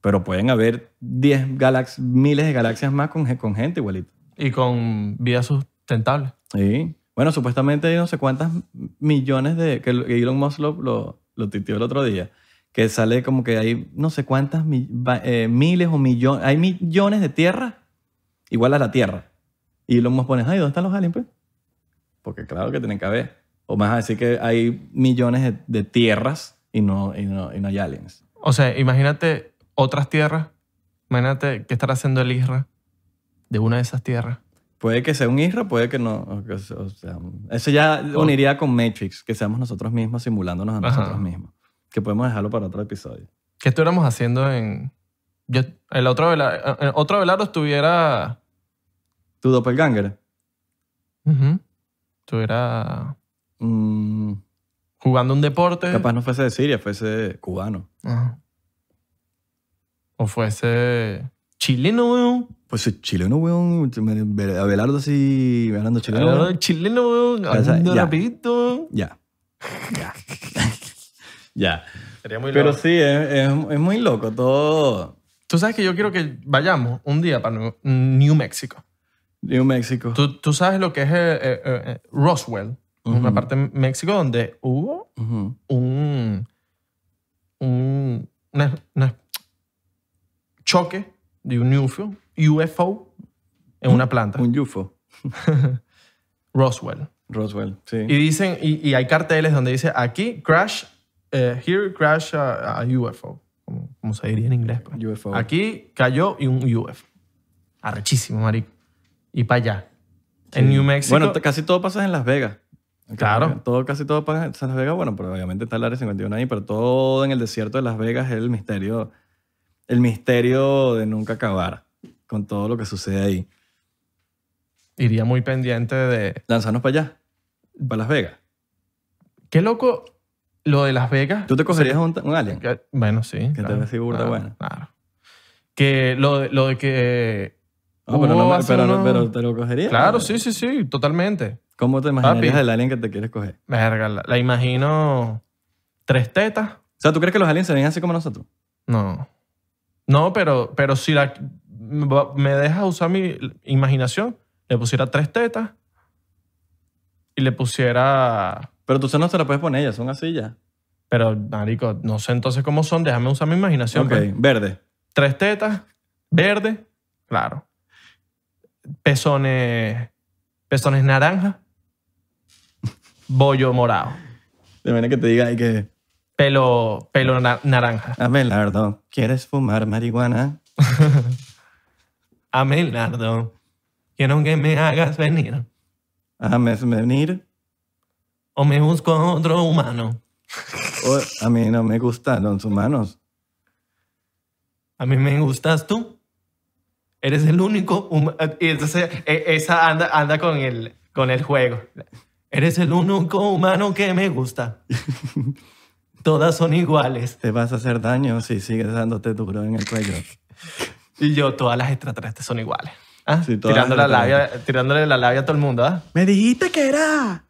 Speaker 1: Pero pueden haber 10 galax miles de galaxias más con, con gente igualito.
Speaker 2: Y con vida sustentable.
Speaker 1: Sí. Bueno, supuestamente hay no sé cuántas millones de... Que el- que Elon Musk lo, lo, lo tuiteó el otro día. Que sale como que hay no sé cuántas eh, miles o millones... Hay millones de tierras igual a la Tierra. Y Elon Musk pone, ay, ¿dónde están los aliens, pues? Porque claro que tienen que haber. O más a decir que hay millones de, de tierras y no, y, no, y no hay aliens.
Speaker 2: O sea, imagínate otras tierras. Imagínate qué estará haciendo el Isra de una de esas tierras.
Speaker 1: Puede que sea un Isra, puede que no. O que- o sea, eso ya uniría con Matrix, que seamos nosotros mismos simulándonos a
Speaker 2: Ajá.
Speaker 1: nosotros mismos. Que podemos dejarlo para otro episodio.
Speaker 2: ¿Qué estuviéramos haciendo en... Yo, el otro, vela- el otro velado estuviera...
Speaker 1: ¿Tu doppelganger?
Speaker 2: Ujú. estuviera
Speaker 1: Mm,
Speaker 2: jugando un deporte.
Speaker 1: capaz no fuese de Siria, fuese cubano.
Speaker 2: Ajá. O fuese chileno, weón.
Speaker 1: Pues soy chileno, weón. Abelardo así, hablando chileno. Weón.
Speaker 2: chileno, weón. Hablando
Speaker 1: ya.
Speaker 2: rapidito, weón.
Speaker 1: Ya. Ya. ya.
Speaker 2: Sería muy
Speaker 1: Pero
Speaker 2: loco.
Speaker 1: sí, es, es- es muy loco todo.
Speaker 2: Tú sabes que yo quiero que vayamos un día para New- Mexico.
Speaker 1: New México.
Speaker 2: ¿Tú, tú sabes lo que es eh, eh, eh, Roswell? Una
Speaker 1: Ujú.
Speaker 2: parte de México donde hubo
Speaker 1: Ujú.
Speaker 2: un, un una- una choque de un UFO, UFO en una planta.
Speaker 1: Un UFO.
Speaker 2: Roswell.
Speaker 1: Roswell, sí.
Speaker 2: Y dicen, y, y hay carteles donde dice aquí crash, eh, here crash a, a UFO. Como, como se diría en inglés. pues.
Speaker 1: UFO.
Speaker 2: Aquí cayó y un UFO. Arrechísimo, marico. Y para allá. En New Mexico.
Speaker 1: Bueno, casi todo pasa en Las Vegas.
Speaker 2: Claro.
Speaker 1: Todo, casi todo pasa en Las Vegas. Bueno, pero obviamente está el Área 51 ahí, pero todo en el desierto de Las Vegas es el misterio, el misterio de nunca acabar con todo lo que sucede ahí.
Speaker 2: iría muy pendiente de...
Speaker 1: Lanzarnos para allá, para Las Vegas.
Speaker 2: Qué loco lo de Las Vegas.
Speaker 1: ¿Tú te cogerías un, un alien?
Speaker 2: Que- bueno, sí.
Speaker 1: te ves así burda
Speaker 2: claro,
Speaker 1: buena.
Speaker 2: Claro. Que lo, de- lo de que...
Speaker 1: No, pero, no,
Speaker 2: hubo
Speaker 1: me-
Speaker 2: hace
Speaker 1: pero, no-
Speaker 2: unos-
Speaker 1: pero te lo cogerías.
Speaker 2: Claro, sí, sí, sí, totalmente.
Speaker 1: ¿Cómo te imaginarías
Speaker 2: Papi.
Speaker 1: el alien que te quieres coger?
Speaker 2: Verga, la, la imagino tres tetas.
Speaker 1: O sea, ¿tú crees que los aliens se ven así como nosotros?
Speaker 2: No. No, pero, pero si la, me deja usar mi imaginación, le pusiera tres tetas y le pusiera...
Speaker 1: Pero tú no se la puedes poner, ellas son así ya.
Speaker 2: Pero, marico, no sé entonces cómo son. Déjame usar mi imaginación.
Speaker 1: Ok,
Speaker 2: pues.
Speaker 1: verde.
Speaker 2: Tres tetas, verde, claro. Pezones, pezones naranja, bollo morado.
Speaker 1: De manera que te diga ahí que
Speaker 2: Pelo, pelo na- naranja.
Speaker 1: Abelardo, ¿quieres fumar marihuana?
Speaker 2: Amelardo, quiero que me hagas venir.
Speaker 1: ¿Ames venir?
Speaker 2: O me busco otro humano.
Speaker 1: A mí no me gustan los humanos.
Speaker 2: A mí me gustas tú. Eres el único humano. Y entonces e- esa anda, anda con, el, con el juego. Eres el único humano que me gusta. Todas son iguales.
Speaker 1: Te vas a hacer daño si sigues dándote duro en el cuello.
Speaker 2: Y yo, todas las extraterrestres son iguales. ¿Ah?
Speaker 1: Sí, las
Speaker 2: la labia, tirándole la labia a todo el mundo. ¿ah?
Speaker 1: Me dijiste que era.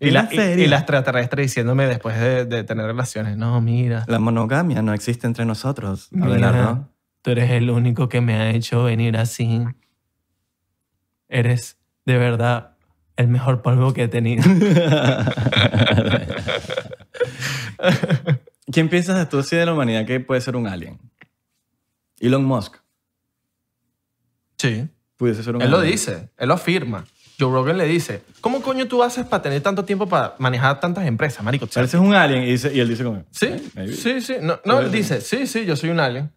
Speaker 2: Y, la,
Speaker 1: ¿En
Speaker 2: y, y la extraterrestre diciéndome después de, de tener relaciones, no, mira,
Speaker 1: La monogamia no existe entre nosotros,
Speaker 2: mira,
Speaker 1: Abelardo.
Speaker 2: tú eres el único que me ha hecho venir así. Eres de verdad el mejor polvo que he tenido.
Speaker 1: ¿Quién piensas tú si de la humanidad que puede ser un alien? Elon Musk
Speaker 2: sí.
Speaker 1: pudiese ser un
Speaker 2: Él lo
Speaker 1: alien.
Speaker 2: dice, él lo afirma. Joe Rogan le dice, ¿cómo coño tú haces para tener tanto tiempo para manejar tantas empresas, marico? O sea,
Speaker 1: Pareces un alien y, dice- y él dice como...
Speaker 2: Sí,
Speaker 1: "Eh, maybe".
Speaker 2: sí, sí. No, no, él dice, sí, sí, yo soy un alien.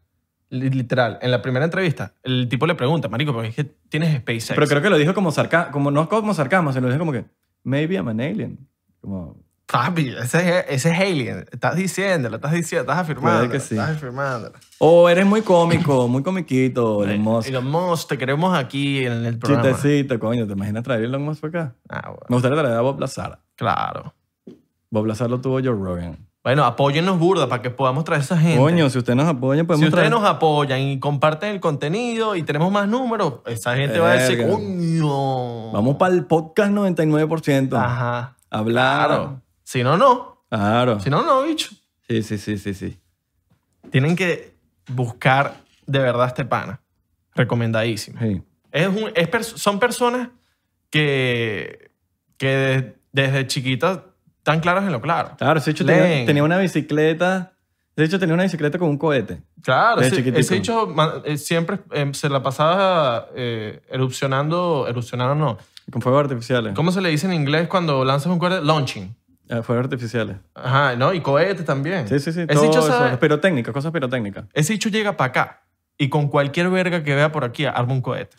Speaker 2: Li- Literal. En la primera entrevista, el tipo le pregunta, marico, ¿por qué es que tienes SpaceX?
Speaker 1: Pero creo que lo dijo como sarcasmo, como no como sarcasmo, se lo dijo como que, maybe I'm an alien. Como,
Speaker 2: Papi, ese, es- ese es alien. Estás diciéndolo, estás diciendo, estás afirmando.
Speaker 1: Puede que sí.
Speaker 2: Estás afirmando.
Speaker 1: o eres muy cómico, muy comiquito, Elon Musk.
Speaker 2: Elon Musk, te queremos aquí en el programa.
Speaker 1: Chistecito, coño, ¿te imaginas traer Elon Musk para acá?
Speaker 2: Ah, bueno,
Speaker 1: Me gustaría traer a Bob Lazar.
Speaker 2: claro.
Speaker 1: Bob Lazar lo tuvo Joe Rogan.
Speaker 2: Bueno, apóyennos burda para que podamos traer a esa gente.
Speaker 1: Coño, si usted nos apoya, podemos
Speaker 2: si ustedes
Speaker 1: traer...
Speaker 2: nos apoyan y comparten el contenido y tenemos más números, esa gente va a decir, coño.
Speaker 1: Vamos para el podcast 99%.
Speaker 2: Ajá.
Speaker 1: Hablar.
Speaker 2: Claro. Si no, no.
Speaker 1: Claro.
Speaker 2: Si no, no, bicho.
Speaker 1: Sí, sí, sí, sí, sí.
Speaker 2: Tienen que buscar de verdad este pana. Recomendadísimo.
Speaker 1: Sí.
Speaker 2: Es un- es pers- son personas que, que de- desde chiquitas están claras en lo claro.
Speaker 1: Claro, ese hecho tenía, tenía una bicicleta. De hecho, tenía una bicicleta con un cohete.
Speaker 2: Claro, ese, ese ma- eh, siempre eh, se la pasaba eh, erupcionando, erupcionando no.
Speaker 1: Con fuegos artificiales.
Speaker 2: ¿Cómo se le dice en inglés cuando lanzas un cohete? Launching.
Speaker 1: Eh, fuegos artificiales.
Speaker 2: Ajá, ¿no? Y cohetes también.
Speaker 1: Sí, sí, sí.
Speaker 2: Ese bicho
Speaker 1: eso.
Speaker 2: sabe-
Speaker 1: pirotécnica, cosas pirotécnicas.
Speaker 2: Ese bicho llega para acá y con cualquier verga que vea por aquí arma un cohete.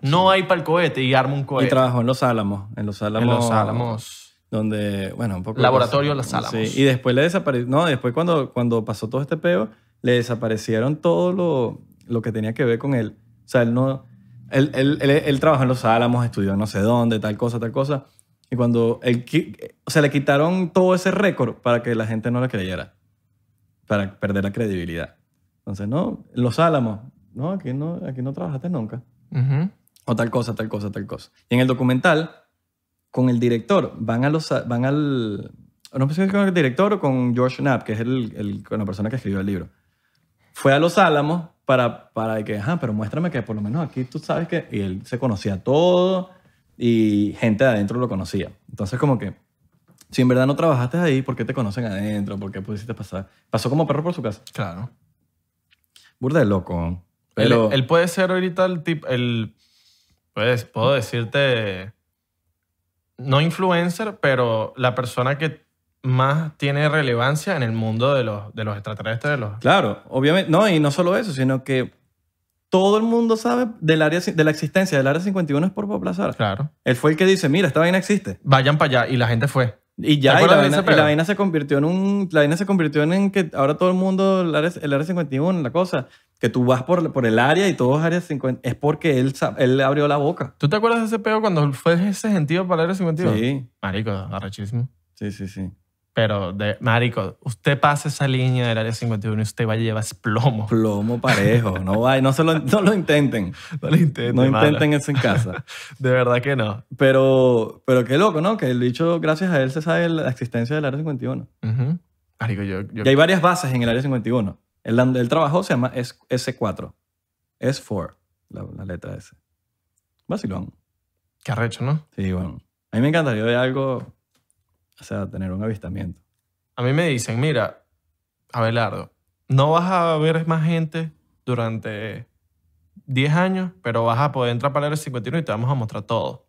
Speaker 2: No hay para el cohete y arma un
Speaker 1: Y
Speaker 2: cohete.
Speaker 1: trabajó en Los Álamos. En Los Álamos.
Speaker 2: en los Álamos.
Speaker 1: Donde, bueno, un poco...
Speaker 2: Laboratorio. Los Álamos.
Speaker 1: Sí, y después le desapareció... No, después cuando, cuando pasó todo este peo, le desaparecieron todo lo, lo que tenía que ver con él. O sea, él no... Él, él, él, él trabajó en Los Álamos, estudió no sé dónde, tal cosa, tal cosa. Y cuando él... O sea, le quitaron todo ese récord para que la gente no le creyera. Para perder la credibilidad. Entonces, no, Los Álamos. No, aquí no, aquí no trabajaste nunca.
Speaker 2: Ujú.
Speaker 1: O tal cosa, tal cosa, tal cosa. Y en el documental, con el director, van, a los, van al... No sé si es con el director o con George Knapp, que es el, el- la persona que escribió el libro. Fue a Los Álamos para, para que, ajá, pero muéstrame que por lo menos aquí tú sabes que... Y él se conocía todo y gente de adentro lo conocía. Entonces como que, si en verdad no trabajaste ahí, ¿por qué te conocen adentro? ¿Por qué pudiste pasar? Pasó como perro por su casa.
Speaker 2: Claro.
Speaker 1: Burda de loco.
Speaker 2: Él,
Speaker 1: Pero...
Speaker 2: él puede ser ahorita el tipo, el, pues, puedo decirte, no influencer, pero la persona que más tiene relevancia en el mundo de los, de los extraterrestres. De los,
Speaker 1: Claro, obviamente. No, y no solo eso, sino que todo el mundo sabe del área, de la existencia del Área 51 es por Bob Lazar.
Speaker 2: claro.
Speaker 1: Él fue el que dice, mira, esta vaina existe.
Speaker 2: Vayan para allá y la gente fue.
Speaker 1: Y
Speaker 2: ¿Te
Speaker 1: ya, y la, vaina, y la vaina se convirtió en un... La vaina se convirtió en que ahora todo el mundo, el área, el área 51, la cosa, que tú vas por, por el área y todo es área 50, es porque él, él abrió la boca.
Speaker 2: ¿Tú te acuerdas de ese peo cuando fue ese sentido para el Área 51?
Speaker 1: Sí,
Speaker 2: Marico, arrechísimo.
Speaker 1: sí, sí, sí.
Speaker 2: Pero, de, marico, usted pasa esa línea del Área 51 y usted va a llevar plomo.
Speaker 1: Plomo parejo. No, va, no, se lo, no lo intenten.
Speaker 2: No lo intente,
Speaker 1: No intenten eso en casa.
Speaker 2: De verdad que no.
Speaker 1: Pero, pero qué loco, ¿no? Que el bicho, gracias a él, se sabe la existencia del Área 51.
Speaker 2: Ujú. Marico, yo... yo
Speaker 1: Y hay varias bases en el Área 51. El donde él trabajó se llama S- S4. S4, la, la letra S. Vacilón.
Speaker 2: Qué arrecho, ¿no?
Speaker 1: Sí, bueno. A mí me encantaría ver algo, o sea, tener un avistamiento.
Speaker 2: A mí me dicen, mira, Abelardo, no vas a ver más gente durante 10 años, pero vas a poder entrar para el Área 51 y te vamos a mostrar todo.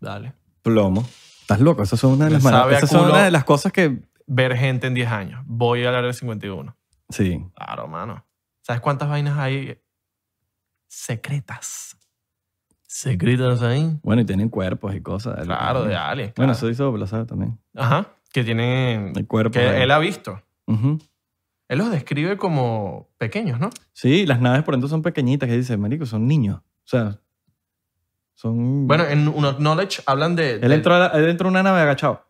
Speaker 2: Dale.
Speaker 1: Plomo. ¿Estás loco? Esas son una de las,
Speaker 2: Me sabe
Speaker 1: marav-
Speaker 2: a
Speaker 1: esas son
Speaker 2: culo.
Speaker 1: una de las cosas que
Speaker 2: ver gente en 10 años. Voy al área 51.
Speaker 1: Sí.
Speaker 2: Claro, mano. ¿Sabes cuántas vainas hay secretas? Secretas ahí.
Speaker 1: Bueno, y tienen cuerpos y cosas.
Speaker 2: Claro, de aliens.
Speaker 1: Bueno,
Speaker 2: claro.
Speaker 1: eso hizo Blazar también.
Speaker 2: Ajá. Que tienen.
Speaker 1: El cuerpo.
Speaker 2: Que
Speaker 1: ahí.
Speaker 2: él ha visto.
Speaker 1: Ujú.
Speaker 2: Él los describe como pequeños, ¿no?
Speaker 1: Sí, las naves por dentro son pequeñitas, que dice, marico, son niños. O sea, son...
Speaker 2: Bueno, en Uno Knowledge hablan de.
Speaker 1: él
Speaker 2: de-
Speaker 1: entró, a la- él entró a una nave agachado.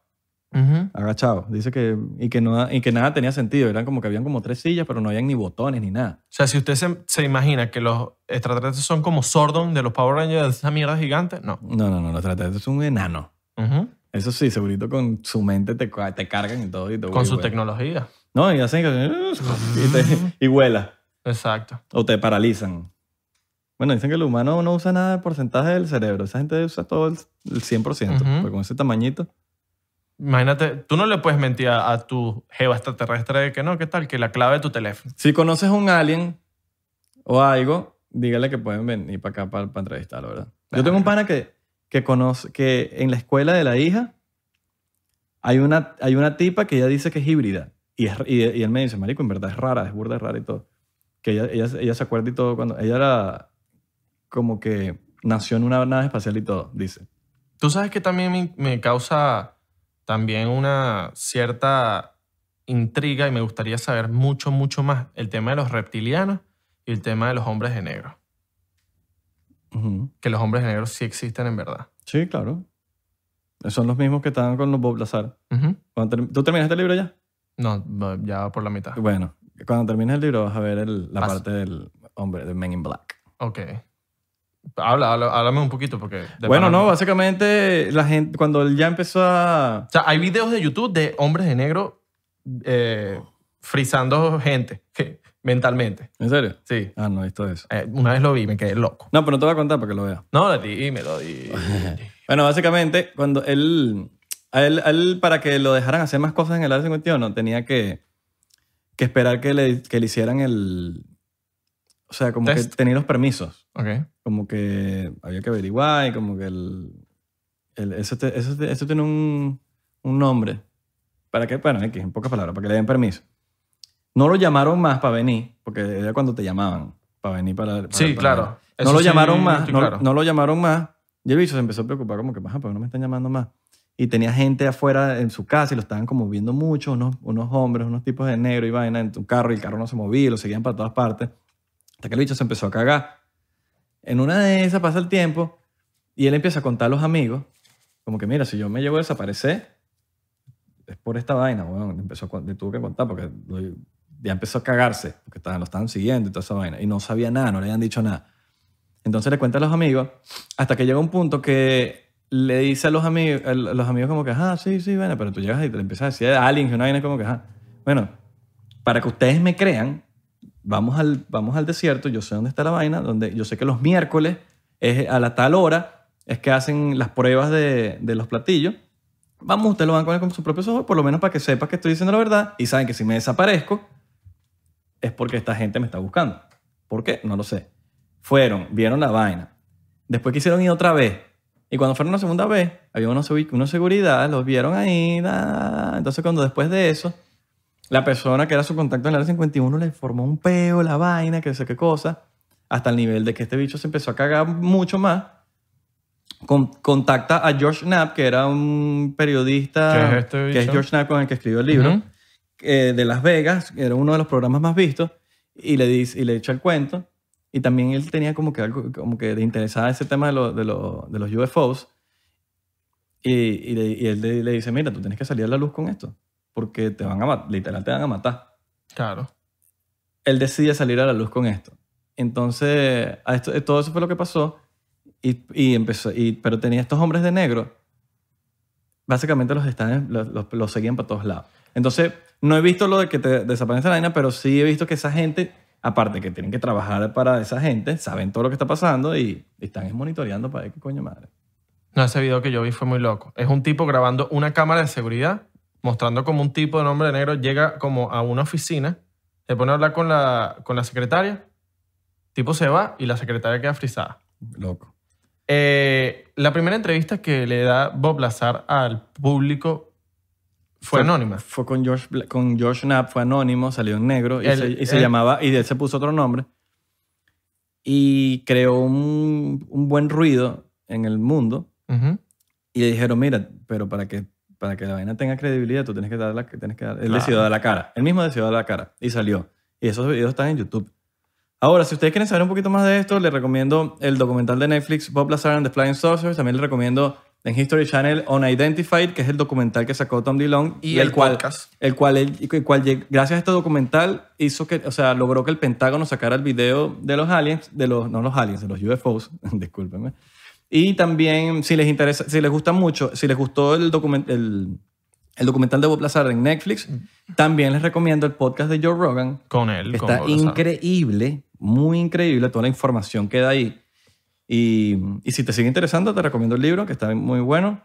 Speaker 2: Ujú.
Speaker 1: Agachado. Dice que... Y que, no, y que nada tenía sentido. Eran como que habían como tres sillas, pero no habían ni botones ni nada.
Speaker 2: O sea, si usted se, se imagina que los extraterrestres son como Sordon de los Power Rangers, de esa mierda gigante, no.
Speaker 1: No, no, no. Los extraterrestres son un enano.
Speaker 2: Ujú.
Speaker 1: Eso sí, segurito con su mente te, te cargan y todo. Y te
Speaker 2: Con su
Speaker 1: vuelven.
Speaker 2: tecnología.
Speaker 1: No, y hacen que... Y, te, y vuela.
Speaker 2: Exacto.
Speaker 1: O te paralizan. Bueno, dicen que el humano no usa nada de porcentaje del cerebro. Esa gente usa todo el, el 100%.
Speaker 2: Ujú.
Speaker 1: Porque con ese tamañito...
Speaker 2: Imagínate, tú no le puedes mentir a, a tu geo extraterrestre de que no, ¿qué tal? Que la clave de tu teléfono.
Speaker 1: Si conoces un alien o algo, dígale que pueden venir para acá para, entrevistarlo, ¿verdad? Yo tengo un pana que, que conoce, que en la escuela de la hija hay una, hay una tipa que ella dice que es híbrida. Y, es- y, y él me dice, marico, en verdad es rara, es burda, es rara y todo. Que ella, ella, ella se acuerda y todo cuando... Ella era como que nació en una nave espacial y todo, dice.
Speaker 2: Tú sabes que también me, me causa también una cierta intriga y me gustaría saber mucho, mucho más el tema de los reptilianos y el tema de los hombres de negro. Que los hombres de negro sí existen en verdad.
Speaker 1: Sí, claro. Son los mismos que estaban con los Bob Lazar. ¿Tú terminaste el libro ya?
Speaker 2: No, ya por la mitad.
Speaker 1: Bueno, cuando termines el libro vas a ver el- la parte del hombre, de Men in Black.
Speaker 2: Ok. Habla, habla- háblame un poquito porque...
Speaker 1: bueno, no, básicamente la gente, cuando él ya empezó a...
Speaker 2: O sea, hay videos de YouTube de hombres de negro eh, frizando gente mentalmente.
Speaker 1: ¿En serio?
Speaker 2: Sí.
Speaker 1: Ah, no he visto eso.
Speaker 2: Eh, una vez lo vi me quedé loco.
Speaker 1: No, pero no te voy a contar para que lo veas.
Speaker 2: No, dímelo, di.
Speaker 1: Bueno, básicamente, cuando él, a él, a él, para que lo dejaran hacer más cosas en el área 51, tenía que, que esperar que le, que le hicieran el... O sea, como
Speaker 2: Test.
Speaker 1: que tenía los permisos.
Speaker 2: ok.
Speaker 1: Como que había que averiguar y como que el... el eso, te- eso, te- eso tiene un, un nombre. Para que, bueno, X, en pocas palabras, para que le den permiso. No lo llamaron más para venir, porque era cuando te llamaban para venir para... para-
Speaker 2: Sí,
Speaker 1: para-
Speaker 2: claro.
Speaker 1: No
Speaker 2: Eso
Speaker 1: lo
Speaker 2: sí,
Speaker 1: llamaron más, no,
Speaker 2: claro.
Speaker 1: no lo llamaron más. Y el bicho se empezó a preocupar como que, "Ajá, ¿por qué no me están llamando más? Y tenía gente afuera en su casa y lo estaban como viendo mucho, unos, unos hombres, unos tipos de negro y vaina en un carro y el carro no se movía lo seguían para todas partes. Hasta que el bicho se empezó a cagar. En una de esas pasa el tiempo y él empieza a contar a los amigos, como que mira, si yo me llevo a desaparecer, es por esta vaina, bueno, empezó le tuvo que contar porque ya empezó a cagarse, porque estaban, lo estaban siguiendo y toda esa vaina, y no sabía nada, no le habían dicho nada. Entonces le cuenta a los amigos, hasta que llega un punto que le dice a los amigos, a los amigos como que, ah, sí, sí, bueno, pero tú llegas y te empiezas a decir a alguien que una vaina como que, ah, bueno, para que ustedes me crean, vamos al, vamos al desierto, yo sé dónde está la vaina, donde yo sé que los miércoles es a la tal hora es que hacen las pruebas de, de los platillos. Vamos, ustedes lo van a poner con sus propios ojos, por lo menos para que sepas que estoy diciendo la verdad y saben que si me desaparezco es porque esta gente me está buscando. ¿Por qué? No lo sé. Fueron, vieron la vaina. Después quisieron ir otra vez. Y cuando fueron la segunda vez, había unos seguridad, los vieron ahí. Entonces, cuando después de eso, la persona que era su contacto en el área 51 le formó un peo, la vaina, que sé qué cosa, hasta el nivel de que este bicho se empezó a cagar mucho más. Con- contacta a George Knapp, que era un periodista,
Speaker 2: ¿Qué es este
Speaker 1: que es
Speaker 2: bicho?
Speaker 1: George Knapp con el que escribió el libro, eh, de Las Vegas, que era uno de los programas más vistos, y le, dice, y le echa el cuento. Y también él tenía como que algo, como que le interesaba ese tema de, lo- de, lo- de los UFOs. Y, y, le- y él le, le dice, mira, tú tienes que salir a la luz con esto, porque te van a matar, literal te van a matar.
Speaker 2: Claro.
Speaker 1: Él decide salir a la luz con esto. Entonces, a esto, todo eso fue lo que pasó. Y, y empezó, y, pero tenía estos hombres de negro, básicamente los, estaban, los, los- los seguían para todos lados. Entonces, no he visto lo de que te desaparece la vaina, pero sí he visto que esa gente, aparte que tienen que trabajar para esa gente, saben todo lo que está pasando y, y están monitoreando para ver qué coño madre.
Speaker 2: No, ese video que yo vi fue muy loco. Es un tipo grabando una cámara de seguridad, mostrando como un tipo de nombre de negro llega como a una oficina, se pone a hablar con la, con la secretaria, tipo se va y la secretaria queda frisada.
Speaker 1: Loco.
Speaker 2: Eh, la primera entrevista que le da Bob Lazar al público Fue anónima.
Speaker 1: Fue con George, con George Knapp, fue anónimo, salió en negro y,
Speaker 2: El-
Speaker 1: se, y se
Speaker 2: el-
Speaker 1: llamaba, y él se puso otro nombre. Y creó un, un buen ruido en el mundo.
Speaker 2: Ujú.
Speaker 1: Y le dijeron, mira, pero para que, para que la vaina tenga credibilidad, tú tienes que dar la que tienes que dar. Él
Speaker 2: Claro.
Speaker 1: decidió dar la cara. Él mismo decidió dar la cara. Y salió. Y esos videos están en YouTube. Ahora, si ustedes quieren saber un poquito más de esto, les recomiendo el documental de Netflix, Bob Lazar and the Flying Saucers. También les recomiendo en History Channel Unidentified, que es el documental que sacó Tom DeLonge.
Speaker 2: Y el
Speaker 1: cual,
Speaker 2: podcast.
Speaker 1: El cual, el cual, gracias a este documental, hizo que, o sea, logró que el Pentágono sacara el video de los aliens, de los, no los aliens, de los UFOs, discúlpenme. Y también, si les interesa, si les gusta mucho, si les gustó el, document, el, el documental de Bob Lazar en Netflix, también les recomiendo el podcast de Joe Rogan.
Speaker 2: Con él.
Speaker 1: que
Speaker 2: con
Speaker 1: Está
Speaker 2: Bob
Speaker 1: increíble, muy increíble, toda la información que da ahí. Y, y si te sigue interesando, te recomiendo el libro, que está muy bueno.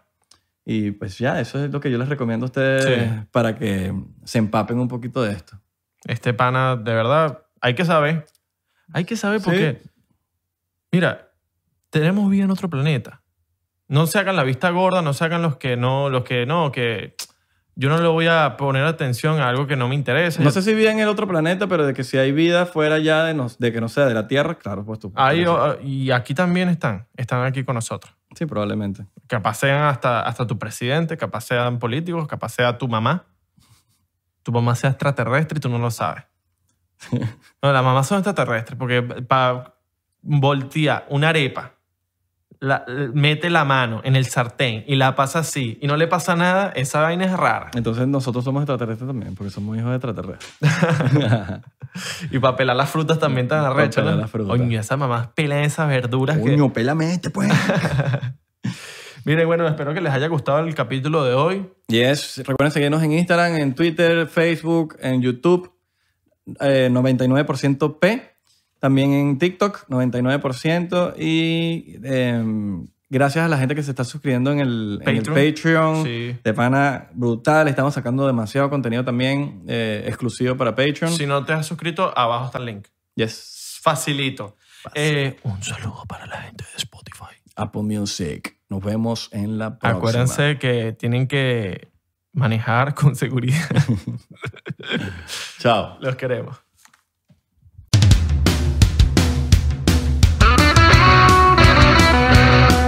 Speaker 1: Y pues ya, eso es lo que yo les recomiendo a ustedes
Speaker 2: Sí.
Speaker 1: para que se empapen un poquito de esto.
Speaker 2: Este pana, de verdad, hay que saber. Hay que saber
Speaker 1: Sí.
Speaker 2: porque, mira, tenemos vida en otro planeta. No se hagan la vista gorda, no se hagan los que no, los que no, que yo no le voy a poner atención a algo que no me interesa.
Speaker 1: No sé si vive en el otro planeta, pero de que si hay vida fuera ya de, nos- de que no sea de la Tierra, claro, pues tú.
Speaker 2: Ahí, o- y aquí también están, están aquí con nosotros.
Speaker 1: Sí, probablemente.
Speaker 2: Capaz sean hasta, hasta tu presidente, capaz sean políticos, capaz sea tu mamá. Tu mamá sea extraterrestre y tú no lo sabes. No, las mamás son extraterrestres porque para voltear una arepa, la- mete la mano en el sartén y la pasa así y no le pasa nada, esa vaina es rara.
Speaker 1: Entonces nosotros somos extraterrestres también, porque somos hijos de extraterrestres.
Speaker 2: Y para pelar las frutas también tan arrecho, ¿no?
Speaker 1: las frutas.
Speaker 2: Coño, esas mamás pelan esas verduras que...
Speaker 1: Coño, pelamente, pues.
Speaker 2: Miren, bueno, espero que les haya gustado el capítulo de hoy.
Speaker 1: Yes, recuerden seguirnos en Instagram, en Twitter, Facebook, en YouTube, eh, 99% P, también en TikTok, 99%, y em, gracias a la gente que se está suscribiendo en el en el
Speaker 2: Patreon.
Speaker 1: Patreon,
Speaker 2: Sí.
Speaker 1: de pana brutal, estamos sacando demasiado contenido también eh, exclusivo para Patreon.
Speaker 2: Si no te has suscrito, abajo está el link.
Speaker 1: Yes,
Speaker 2: Facilito. Eh, un saludo para la gente de Spotify.
Speaker 1: Apple Music. Nos vemos en la próxima.
Speaker 2: Acuérdense que tienen que manejar con seguridad.
Speaker 1: Chao.
Speaker 2: Los queremos.